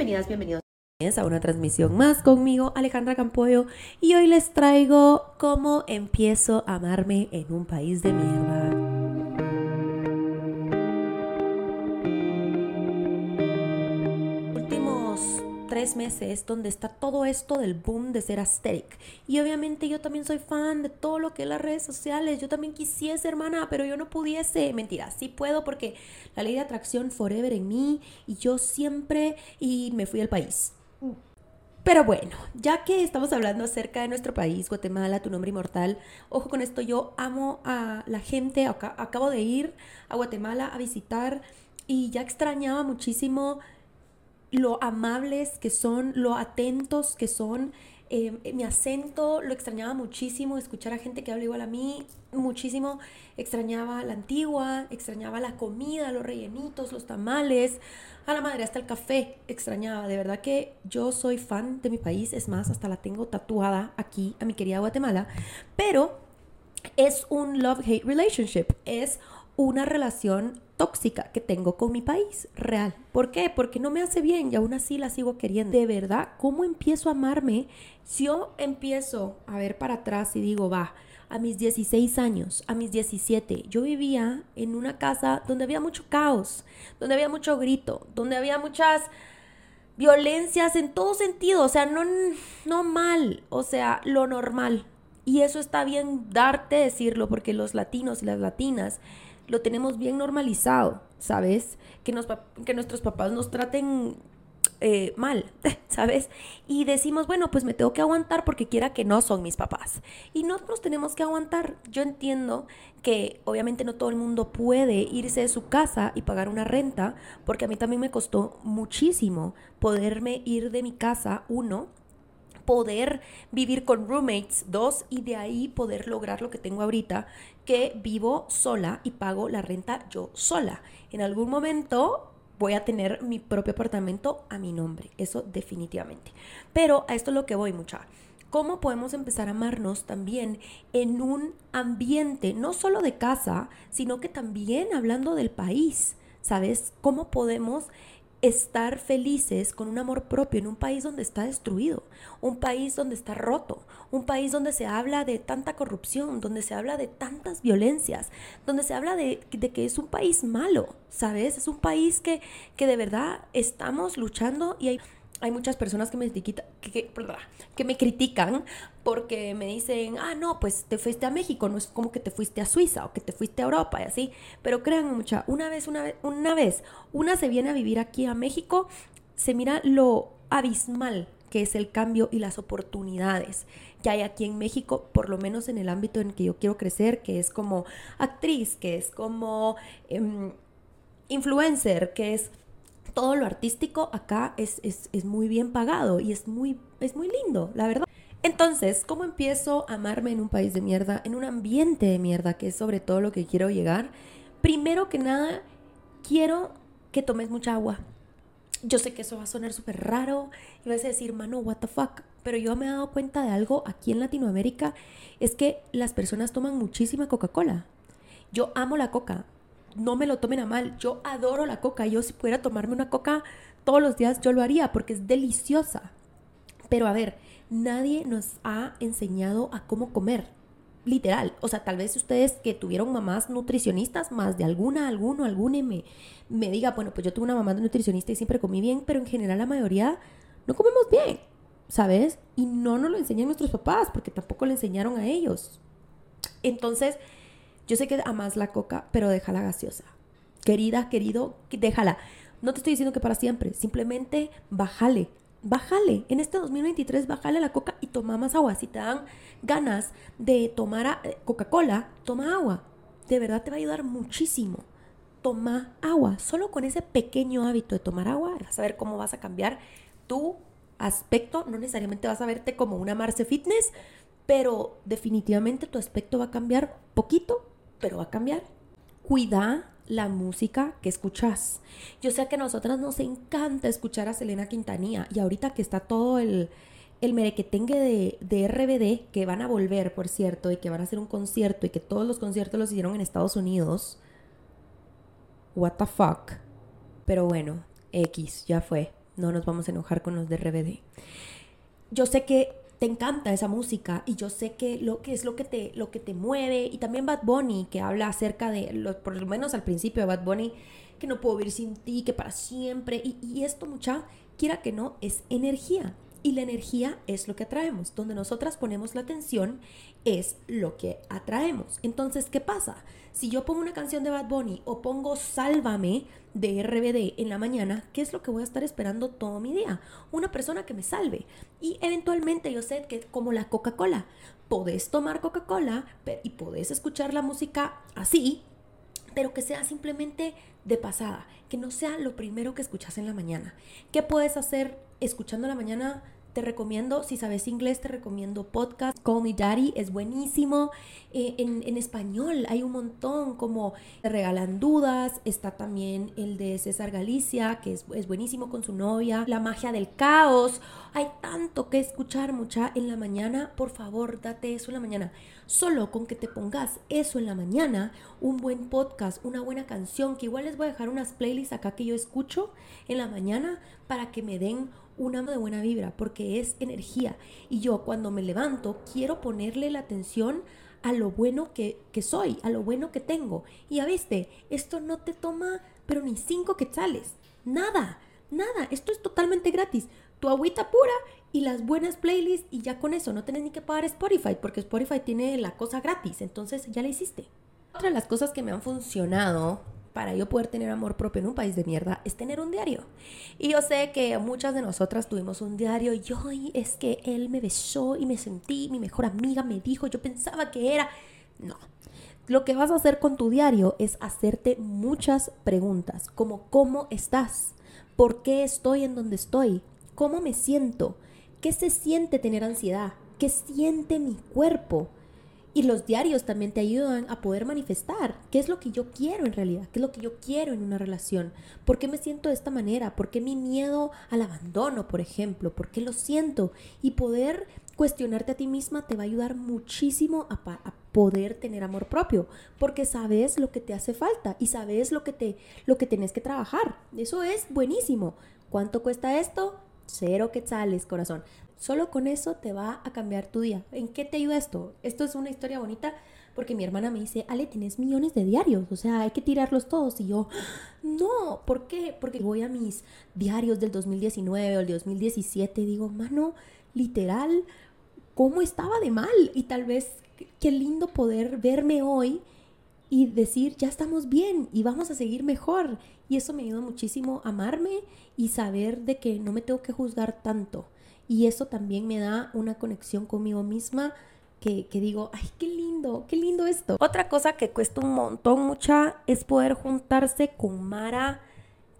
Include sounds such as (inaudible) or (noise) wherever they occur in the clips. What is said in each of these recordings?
Bienvenidas, bienvenidos a una transmisión más conmigo, Alejandra Campoyo, y hoy les traigo cómo empiezo a amarme en un país de mierda. Tres meses donde está todo esto del boom de ser aesthetic. Y obviamente yo también soy fan de todo lo que es las redes sociales. Yo también quisiese, hermana, pero yo no pudiese. Mentira, sí puedo porque la ley de atracción forever en mí y yo siempre y me fui al país. Pero bueno, ya que estamos hablando acerca de nuestro país, Guatemala, tu nombre inmortal, ojo con esto, yo amo a la gente, acabo de ir a Guatemala a visitar y ya extrañaba muchísimo lo amables que son, lo atentos que son. Eh, mi acento lo extrañaba muchísimo, escuchar a gente que habla igual a mí, muchísimo. Extrañaba la antigua, extrañaba la comida, los rellenitos, los tamales, a la madre, hasta el café extrañaba. De verdad que yo soy fan de mi país, es más, hasta la tengo tatuada aquí a mi querida Guatemala. Pero es un love-hate relationship, es una relación tóxica que tengo con mi país real. ¿Por qué? Porque no me hace bien y aún así la sigo queriendo. De verdad, ¿cómo empiezo a amarme? Si yo empiezo a ver para atrás y digo, va, a mis 16 años, a mis 17, yo vivía en una casa donde había mucho caos, donde había mucho grito, donde había muchas violencias en todo sentido, o sea, no, no mal, o sea, lo normal. Y eso está bien darte decirlo porque los latinos y las latinas lo tenemos bien normalizado, ¿sabes? Que, nos, que nuestros papás nos traten eh, mal, (laughs) ¿sabes? Y decimos, bueno, pues me tengo que aguantar porque quiera que no son mis papás. Y nosotros tenemos que aguantar. Yo entiendo que obviamente no todo el mundo puede irse de su casa y pagar una renta, porque a mí también me costó muchísimo poderme ir de mi casa, uno, poder vivir con roommates, dos, y de ahí poder lograr lo que tengo ahorita, que vivo sola y pago la renta yo sola. En algún momento voy a tener mi propio apartamento a mi nombre, eso definitivamente. Pero a esto es lo que voy mucha. ¿Cómo podemos empezar a amarnos también en un ambiente, no solo de casa, sino que también hablando del país? ¿Sabes? ¿Cómo podemos estar felices con un amor propio en un país donde está destruido, un país donde está roto, un país donde se habla de tanta corrupción, donde se habla de tantas violencias, donde se habla de, que es un país malo, ¿sabes? Es un país que, que de verdad estamos luchando y hay hay muchas personas que me, que, me critican porque me dicen, ah, no, pues te fuiste a México, no es como que te fuiste a Suiza o que te fuiste a Europa y así. Pero créanme mucha, una vez, una vez, una vez, una se viene a vivir aquí a México, se mira lo abismal que es el cambio y las oportunidades que hay aquí en México, por lo menos en el ámbito en que yo quiero crecer, que es como actriz, que es como em, influencer, que es todo lo artístico acá es, es, muy bien pagado y es muy, es muy lindo, la verdad. Entonces, ¿cómo empiezo a amarme en un país de mierda, en un ambiente de mierda, que es sobre todo lo que quiero llegar? Primero que nada, quiero que tomes mucha agua. Yo sé que eso va a sonar súper raro y vas a decir, mano, what the fuck. Pero yo me he dado cuenta de algo aquí en Latinoamérica, es que las personas toman muchísima Coca-Cola. Yo amo la coca, no me lo tomen a mal, yo adoro la coca, yo si pudiera tomarme una coca todos los días, yo lo haría porque es deliciosa. Pero a ver, nadie nos ha enseñado a cómo comer, literal. O sea, tal vez ustedes que tuvieron mamás nutricionistas, más de alguna, alguno, alguna, me, me diga, bueno, pues yo tuve una mamá nutricionista y siempre comí bien, pero en general la mayoría no comemos bien, ¿sabes? Y no nos lo enseñan nuestros papás porque tampoco le enseñaron a ellos. Entonces, yo sé que amas la coca, pero déjala gaseosa. Querida, querido, déjala. No te estoy diciendo que para siempre, simplemente bájale. Bájale. En este 2023, bájale la coca y toma más agua. Si te dan ganas de tomar eh, Coca-Cola, toma agua. De verdad te va a ayudar muchísimo. Toma agua. Solo con ese pequeño hábito de tomar agua, vas a ver cómo vas a cambiar tu aspecto. No necesariamente vas a verte como una Marce Fitness, pero definitivamente tu aspecto va a cambiar poquito pero va a cambiar. Cuida la música que escuchas. Yo sé que a nosotras nos encanta escuchar a Selena Quintanilla y ahorita que está todo el, el merequetengue de, de RBD, que van a volver, por cierto, y que van a hacer un concierto y que todos los conciertos los hicieron en Estados Unidos. What the fuck. Pero bueno, X, ya fue. no nos vamos a enojar con los de RBD. Yo sé que te encanta esa música y yo sé que lo que es lo que te lo que te mueve. Y también Bad Bunny que habla acerca de lo, por lo menos al principio de Bad Bunny que no puedo vivir sin ti que para siempre. Y, y esto mucha quiera que no es energía y la energía es lo que atraemos. Donde nosotras ponemos la atención es lo que atraemos. Entonces, ¿qué pasa? Si yo pongo una canción de Bad Bunny o pongo Sálvame de RBD en la mañana, ¿qué es lo que voy a estar esperando todo mi día? Una persona que me salve. Y eventualmente yo sé que como la Coca-Cola, podés tomar Coca-Cola y podés escuchar la música así, pero que sea simplemente de pasada, que no sea lo primero que escuchas en la mañana. ¿Qué puedes hacer escuchando en la mañana? Te recomiendo, si sabes inglés, te recomiendo podcast. Call Me Daddy es buenísimo. Eh, en, en, español hay un montón, como Regalan Dudas. Está también el de César Galicia, que es, es buenísimo con su novia. La magia del caos. Hay tanto que escuchar, mucha, en la mañana. Por favor, date eso en la mañana. Solo con que te pongas eso en la mañana, un buen podcast, una buena canción, que igual les voy a dejar unas playlists acá que yo escucho en la mañana para que me den una de buena vibra, porque es energía. Y yo cuando me levanto quiero ponerle la atención a lo bueno que, que soy, a lo bueno que tengo. Y ya viste, esto no te toma, pero ni cinco quetzales. Nada, nada. Esto es totalmente gratis. Tu agüita pura y las buenas playlists y ya con eso no tenés ni que pagar Spotify porque Spotify tiene la cosa gratis, entonces ya la hiciste. Otra de las cosas que me han funcionado para yo poder tener amor propio en un país de mierda es tener un diario. Y yo sé que muchas de nosotras tuvimos un diario y yo es que él me besó y me sentí, mi mejor amiga me dijo, yo pensaba que era... No. Lo que vas a hacer con tu diario es hacerte muchas preguntas, como ¿cómo estás? ¿Por qué estoy en donde estoy? ¿Cómo me siento? ¿Qué se siente tener ansiedad? ¿Qué siente mi cuerpo? Y los diarios también te ayudan a poder manifestar qué es lo que yo quiero en realidad, qué es lo que yo quiero en una relación, por qué me siento de esta manera, por qué mi miedo al abandono, por ejemplo, por qué lo siento. Y poder cuestionarte a ti misma te va a ayudar muchísimo a, a poder tener amor propio, porque sabes lo que te hace falta y sabes lo que te lo que tienes que trabajar. Eso es buenísimo. ¿Cuánto cuesta esto? Cero quetzales, corazón. Solo con eso te va a cambiar tu día. ¿En qué te ayuda esto? Esto es una historia bonita porque mi hermana me dice, Ale, tienes millones de diarios, o sea, hay que tirarlos todos. Y yo, no, ¿por qué? Porque voy a mis diarios del 2019 o el 2017 y digo, mano, literal, ¿cómo estaba de mal? Y tal vez, qué lindo poder verme hoy y decir, ya estamos bien y vamos a seguir mejor. Y eso me ayuda muchísimo a amarme y saber de que no me tengo que juzgar tanto y eso también me da una conexión conmigo misma que, que, digo, ay, qué lindo, qué lindo esto. Otra cosa que cuesta un montón mucha es poder juntarse con Mara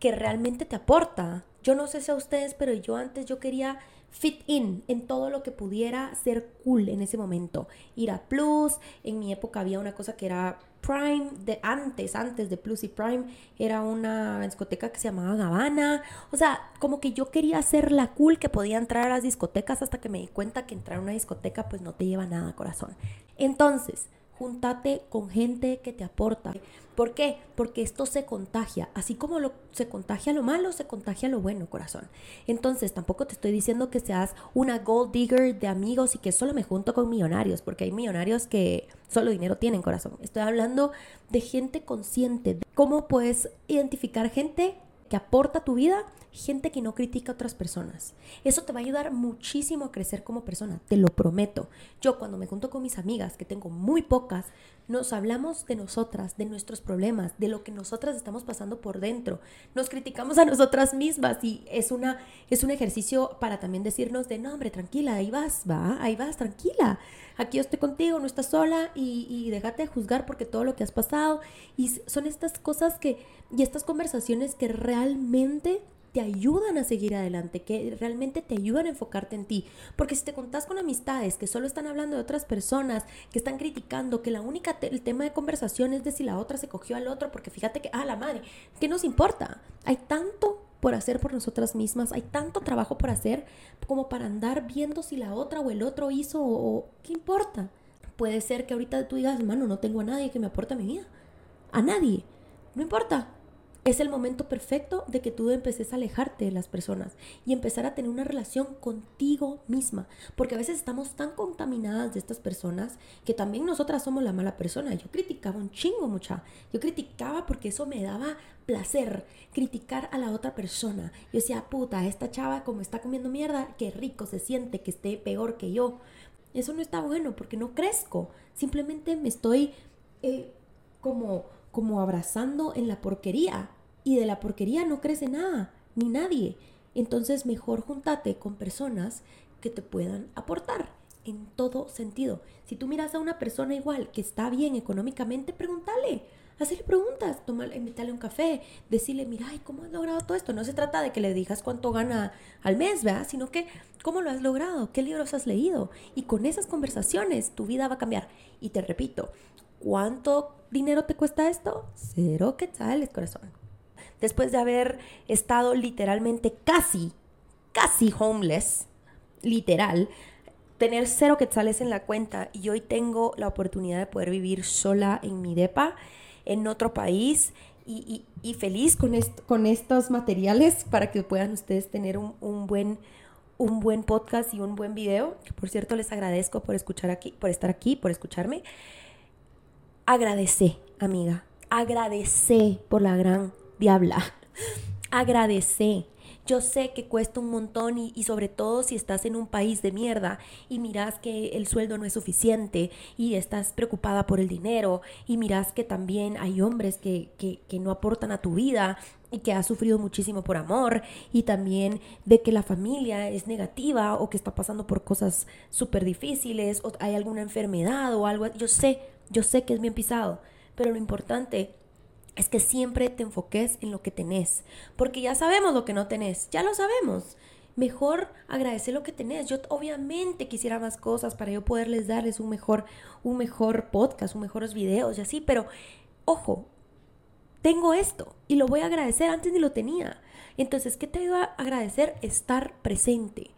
que realmente te aporta. Yo no sé si a ustedes, pero yo antes yo quería fit in en todo lo que pudiera ser cool en ese momento. Ir a Plus, en mi época había una cosa que era Prime, de antes, antes de Plus y Prime, era una discoteca que se llamaba Gavana. O sea, como que yo quería ser la cool que podía entrar a las discotecas hasta que me di cuenta que entrar a una discoteca pues no te lleva nada, corazón. Entonces, júntate con gente que te aporta. ¿Por qué? Porque esto se contagia. Así como lo, se contagia lo malo, se contagia lo bueno, corazón. Entonces, tampoco te estoy diciendo que seas una gold digger de amigos y que solo me junto con millonarios, porque hay millonarios que solo dinero tienen, corazón. Estoy hablando de gente consciente. ¿Cómo puedes identificar gente que aporta a tu vida gente que no critica a otras personas. Eso te va a ayudar muchísimo a crecer como persona, te lo prometo. Yo cuando me junto con mis amigas, que tengo muy pocas, nos hablamos de nosotras, de nuestros problemas, de lo que nosotras estamos pasando por dentro. Nos criticamos a nosotras mismas y es, una, es un ejercicio para también decirnos de, no, hombre, tranquila, ahí vas, va, ahí vas, tranquila. Aquí yo estoy contigo, no estás sola y, déjate de juzgar porque todo lo que has pasado. Y son estas cosas que, y estas conversaciones que realmente te ayudan a seguir adelante, que realmente te ayudan a enfocarte en ti. Porque si te contás con amistades que solo están hablando de otras personas, que están criticando, que la única el tema de conversación es de si la otra se cogió al otro, porque fíjate que, ah, la madre, ¿qué nos importa? Hay tanto por hacer por nosotras mismas, hay tanto trabajo por hacer como para andar viendo si la otra o el otro hizo o, qué importa. Puede ser que ahorita tú digas, hermano, no tengo a nadie que me aporte a mi vida. A nadie. No importa es el momento perfecto de que tú empeces a alejarte de las personas y empezar a tener una relación contigo misma. Porque a veces estamos tan contaminadas de estas personas que también nosotras somos la mala persona. Yo criticaba un chingo mucha. Yo criticaba porque eso me daba placer, criticar a la otra persona. Yo decía, puta, esta chava como está comiendo mierda, qué rico se siente que esté peor que yo. Eso no está bueno porque no crezco. Simplemente me estoy eh, como, como abrazando en la porquería y de la porquería no crece nada, ni nadie. Entonces mejor júntate con personas que te puedan aportar en todo sentido. Si tú miras a una persona igual que está bien económicamente, pregúntale. Hacerle preguntas, tomar, invitarle un café, decirle, mira, ¿cómo has logrado todo esto? No se trata de que le digas cuánto gana al mes, ¿verdad? Sino que, ¿cómo lo has logrado? ¿Qué libros has leído? Y con esas conversaciones tu vida va a cambiar. Y te repito, ¿cuánto dinero te cuesta esto? Cero quetzales, corazón después de haber estado literalmente casi, casi homeless, literal, tener cero quetzales en la cuenta y hoy tengo la oportunidad de poder vivir sola en mi depa, en otro país y, feliz con, estos materiales para que puedan ustedes tener un, buen un buen podcast y un buen video. Por cierto, les agradezco por escuchar aquí, por estar aquí, por escucharme. Agradecé, amiga. Agradecé por la gran diabla. Agradece. Yo sé que cuesta un montón y, sobre todo si estás en un país de mierda y miras que el sueldo no es suficiente y estás preocupada por el dinero y miras que también hay hombres que, que, que no aportan a tu vida y que has sufrido muchísimo por amor y también de que la familia es negativa o que está pasando por cosas súper difíciles o hay alguna enfermedad o algo. Yo sé, yo sé que es bien pisado, pero lo importante es que siempre te enfoques en lo que tenés, porque ya sabemos lo que no tenés, ya lo sabemos. Mejor agradecer lo que tenés. Yo obviamente quisiera más cosas para yo poderles darles un mejor, un mejor podcast, un mejores videos y así, pero ojo, tengo esto y lo voy a agradecer, antes ni lo tenía. Entonces, ¿qué te ayuda a agradecer? Estar presente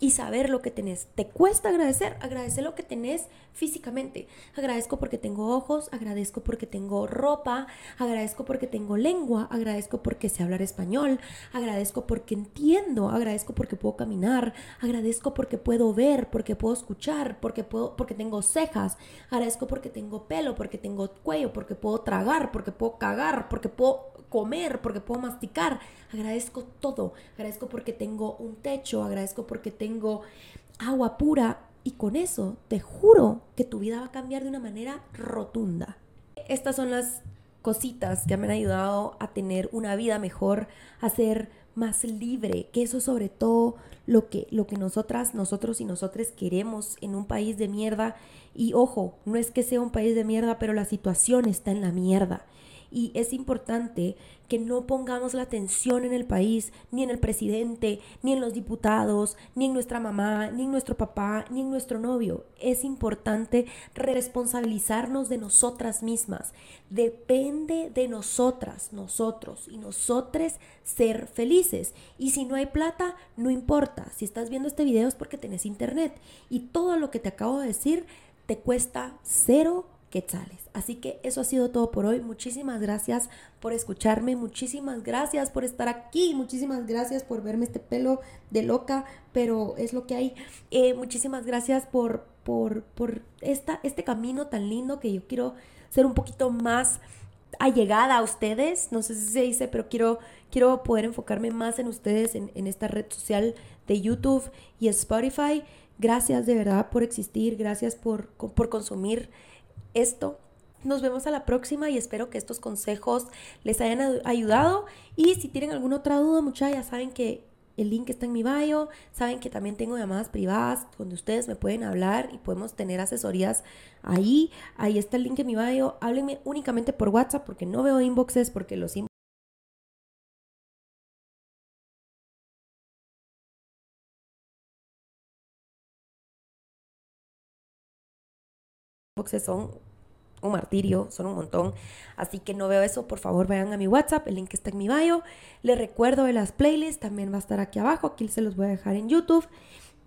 y saber lo que tenés. ¿Te cuesta agradecer? Agradecer lo que tenés físicamente. Agradezco porque tengo ojos, agradezco porque tengo ropa, agradezco porque tengo lengua, agradezco porque sé hablar español, agradezco porque entiendo, agradezco porque puedo caminar, agradezco porque puedo ver, porque puedo escuchar, porque puedo porque tengo cejas, agradezco porque tengo pelo, porque tengo cuello, porque puedo tragar, porque puedo cagar, porque puedo comer, porque puedo masticar. Agradezco todo. Agradezco porque tengo un techo, agradezco porque tengo agua pura. Y con eso te juro que tu vida va a cambiar de una manera rotunda. Estas son las cositas que me han ayudado a tener una vida mejor, a ser más libre, que eso sobre todo lo que, lo que nosotras, nosotros y nosotros queremos en un país de mierda. Y ojo, no es que sea un país de mierda, pero la situación está en la mierda y es importante que no pongamos la atención en el país, ni en el presidente, ni en los diputados, ni en nuestra mamá, ni en nuestro papá, ni en nuestro novio. Es importante responsabilizarnos de nosotras mismas. Depende de nosotras, nosotros y nosotres ser felices. Y si no hay plata, no importa. Si estás viendo este video es porque tenés internet. Y todo lo que te acabo de decir te cuesta cero quetzales. Así que eso ha sido todo por hoy. Muchísimas gracias por escucharme, muchísimas gracias por estar aquí, muchísimas gracias por verme este pelo de loca, pero es lo que hay. Eh, muchísimas gracias por, por, por esta, este camino tan lindo que yo quiero ser un poquito más allegada a ustedes, no sé si se dice, pero quiero, quiero poder enfocarme más en ustedes en, en esta red social de YouTube y Spotify. Gracias de verdad por existir, gracias por, por consumir esto. Nos vemos a la próxima y espero que estos consejos les hayan ayudado. Y si tienen alguna otra duda, muchachos, ya saben que el link está en mi bio. Saben que también tengo llamadas privadas donde ustedes me pueden hablar y podemos tener asesorías ahí. Ahí está el link en mi bio. Háblenme únicamente por WhatsApp porque no veo inboxes, porque los inboxes boxes son un martirio, son un montón. Así que no veo eso, por favor vayan a mi WhatsApp, el link está en mi bio. Les recuerdo de las playlists, también va a estar aquí abajo, aquí se los voy a dejar en YouTube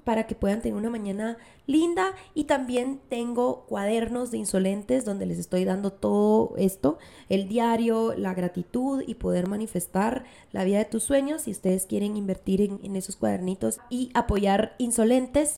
para que puedan tener una mañana linda y también tengo cuadernos de insolentes donde les estoy dando todo esto, el diario, la gratitud y poder manifestar la vida de tus sueños si ustedes quieren invertir en esos cuadernitos y apoyar insolentes